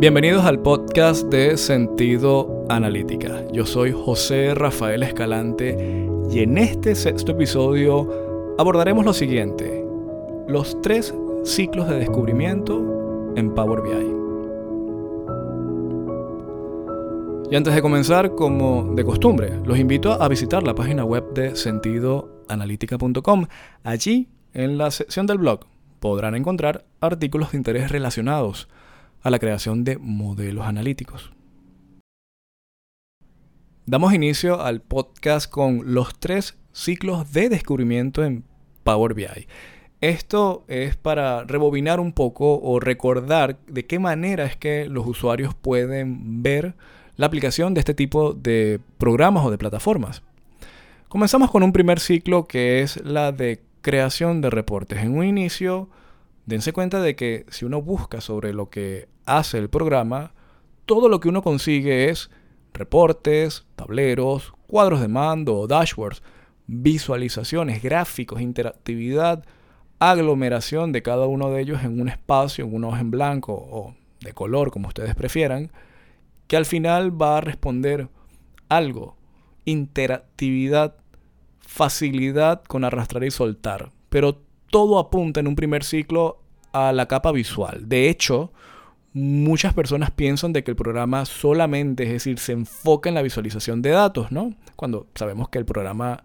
Bienvenidos al podcast de Sentido Analítica. Yo soy José Rafael Escalante y en este sexto episodio abordaremos lo siguiente. Los tres ciclos de descubrimiento en Power BI. Y antes de comenzar, como de costumbre, los invito a visitar la página web de sentidoanalítica.com. Allí, en la sección del blog, podrán encontrar artículos de interés relacionados a la creación de modelos analíticos. Damos inicio al podcast con los tres ciclos de descubrimiento en Power BI. Esto es para rebobinar un poco o recordar de qué manera es que los usuarios pueden ver la aplicación de este tipo de programas o de plataformas. Comenzamos con un primer ciclo que es la de creación de reportes. En un inicio, dense cuenta de que si uno busca sobre lo que hace el programa, todo lo que uno consigue es reportes, tableros, cuadros de mando, dashboards, visualizaciones, gráficos, interactividad, aglomeración de cada uno de ellos en un espacio, en un hoja en blanco o de color, como ustedes prefieran, que al final va a responder algo, interactividad, facilidad con arrastrar y soltar. Pero todo apunta en un primer ciclo a la capa visual. De hecho, muchas personas piensan de que el programa solamente, es decir, se enfoca en la visualización de datos, ¿no? Cuando sabemos que el programa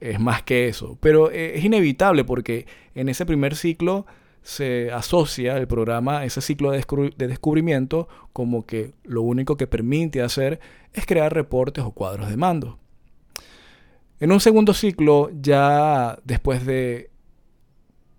es más que eso. Pero eh, es inevitable porque en ese primer ciclo se asocia el programa, ese ciclo de, descubrimiento, como que lo único que permite hacer es crear reportes o cuadros de mando. En un segundo ciclo, ya después de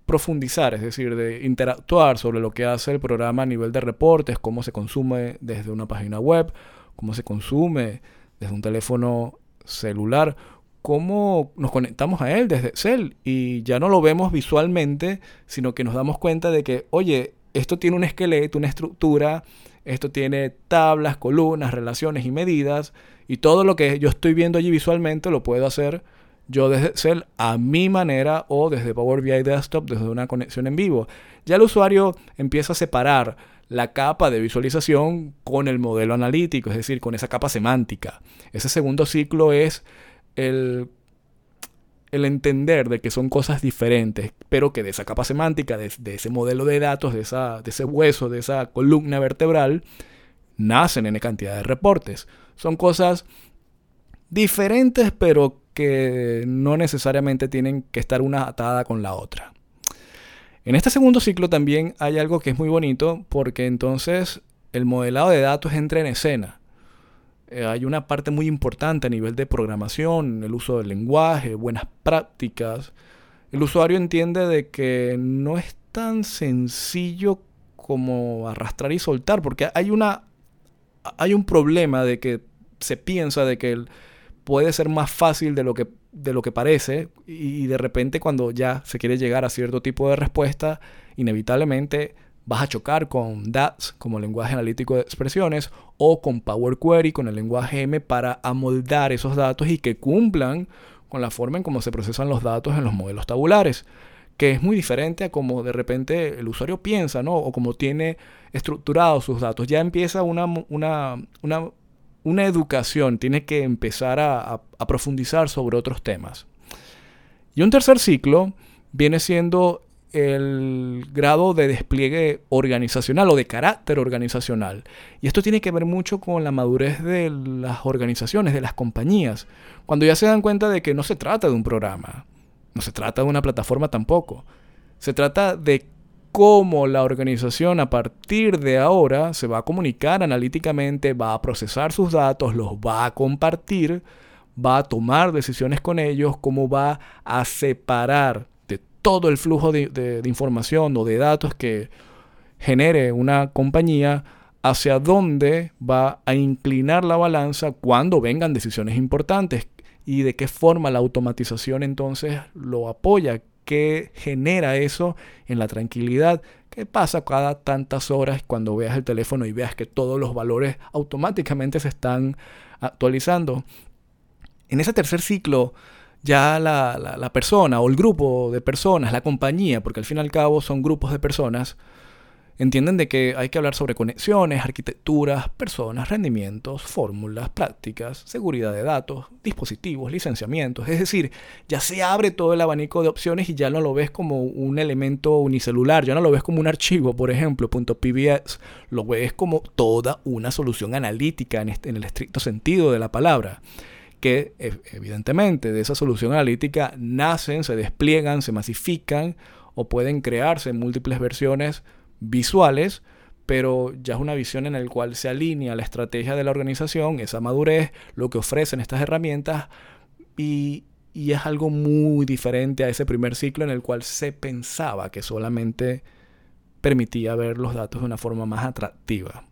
profundizar, es decir, de interactuar sobre lo que hace el programa a nivel de reportes, cómo se consume desde una página web, cómo se consume desde un teléfono celular, cómo nos conectamos a él desde Excel y ya no lo vemos visualmente, sino que nos damos cuenta de que, oye, esto tiene un esqueleto, una estructura, esto tiene tablas, columnas, relaciones y medidas, y todo lo que yo estoy viendo allí visualmente lo puedo hacer yo desde Excel a mi manera o desde Power BI Desktop desde una conexión en vivo. Ya el usuario empieza a separar la capa de visualización con el modelo analítico, es decir, con esa capa semántica. Ese segundo ciclo es el, el entender de que son cosas diferentes, pero que de esa capa semántica, de, ese modelo de datos, de, esa, de ese hueso, de esa columna vertebral, nacen en cantidad de reportes. Son cosas diferentes, pero que no necesariamente tienen que estar una atada con la otra. En este segundo ciclo también hay algo que es muy bonito porque entonces el modelado de datos entra en escena. Eh, hay una parte muy importante a nivel de programación, el uso del lenguaje, buenas prácticas. El usuario entiende de que no es tan sencillo como arrastrar y soltar, porque hay una hay un problema de que se piensa de que el, puede ser más fácil de lo que, de lo que parece y de repente cuando ya se quiere llegar a cierto tipo de respuesta, inevitablemente vas a chocar con DATS como lenguaje analítico de expresiones o con Power Query con el lenguaje M para amoldar esos datos y que cumplan con la forma en cómo se procesan los datos en los modelos tabulares, que es muy diferente a como de repente el usuario piensa, ¿no? O como tiene estructurados sus datos. Ya empieza una, una, una una educación tiene que empezar a, profundizar sobre otros temas. Y un tercer ciclo viene siendo el grado de despliegue organizacional o de carácter organizacional. Y esto tiene que ver mucho con la madurez de las organizaciones, de las compañías, cuando ya se dan cuenta de que no se trata de un programa, no se trata de una plataforma tampoco, se trata de cómo la organización a partir de ahora se va a comunicar analíticamente, va a procesar sus datos, los va a compartir, va a tomar decisiones con ellos, cómo va a separar de todo el flujo de, información o de datos que genere una compañía hacia dónde va a inclinar la balanza cuando vengan decisiones importantes y de qué forma la automatización entonces lo apoya, qué genera eso en la tranquilidad. ¿Qué pasa cada tantas horas cuando veas el teléfono y veas que todos los valores automáticamente se están actualizando? En ese tercer ciclo, ya la, persona o el grupo de personas, la compañía, porque al fin y al cabo son grupos de personas, Entienden de que hay que hablar sobre conexiones, arquitecturas, personas, rendimientos, fórmulas, prácticas, seguridad de datos, dispositivos, licenciamientos. Es decir, ya se abre todo el abanico de opciones y ya no lo ves como un elemento unicelular, ya no lo ves como un archivo, por ejemplo, .pbs, lo ves como toda una solución analítica en, en el estricto sentido de la palabra que evidentemente de esa solución analítica nacen, se despliegan, se masifican o pueden crearse múltiples versiones visuales, pero ya es una visión en la cual se alinea la estrategia de la organización, esa madurez, lo que ofrecen estas herramientas y, y es algo muy diferente a ese primer ciclo en el cual se pensaba que solamente permitía ver los datos de una forma más atractiva.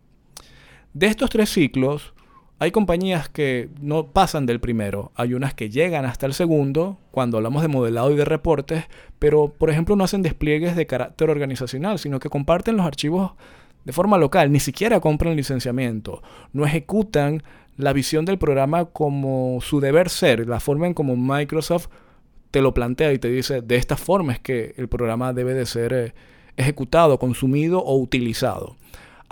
De estos tres ciclos, hay compañías que no pasan del primero, hay unas que llegan hasta el segundo cuando hablamos de modelado y de reportes, pero por ejemplo no hacen despliegues de carácter organizacional, sino que comparten los archivos de forma local, ni siquiera compran licenciamiento, no ejecutan la visión del programa como su deber ser, la forma en como Microsoft te lo plantea y te dice de esta forma es que el programa debe de ser eh, ejecutado, consumido o utilizado.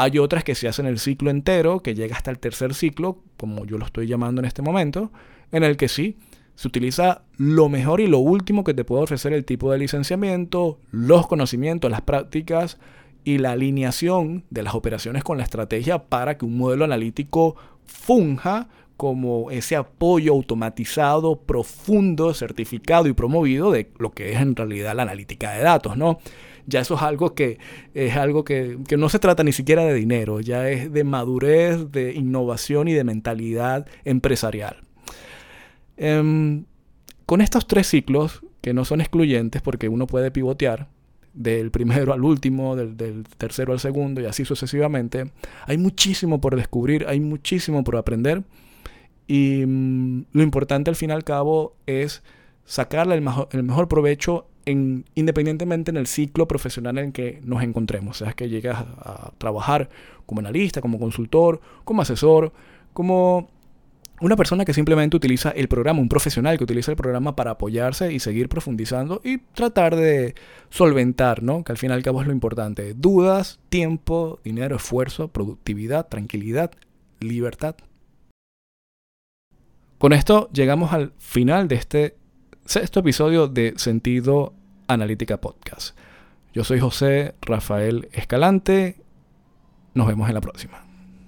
Hay otras que se hacen el ciclo entero, que llega hasta el tercer ciclo, como yo lo estoy llamando en este momento, en el que sí, se utiliza lo mejor y lo último que te puede ofrecer el tipo de licenciamiento, los conocimientos, las prácticas y la alineación de las operaciones con la estrategia para que un modelo analítico funja como ese apoyo automatizado, profundo, certificado y promovido de lo que es en realidad la analítica de datos, ¿no? Ya eso es algo que es algo que, no se trata ni siquiera de dinero, ya es de madurez, de innovación y de mentalidad empresarial. Em, con estos tres ciclos, que no son excluyentes porque uno puede pivotear del primero al último, del, tercero al segundo y así sucesivamente, hay muchísimo por descubrir, hay muchísimo por aprender y mm, lo importante al fin y al cabo es sacarle el el mejor provecho independientemente en el ciclo profesional en que nos encontremos, sea que llegas a, trabajar como analista, como consultor, como asesor, como una persona que simplemente utiliza el programa, un profesional que utiliza el programa para apoyarse y seguir profundizando y tratar de solventar, ¿no? Que al fin y al cabo es lo importante. Dudas, tiempo, dinero, esfuerzo, productividad, tranquilidad, libertad. Con esto llegamos al final de este sexto episodio de Sentido Analítica Podcast. Yo soy José Rafael Escalante. Nos vemos en la próxima.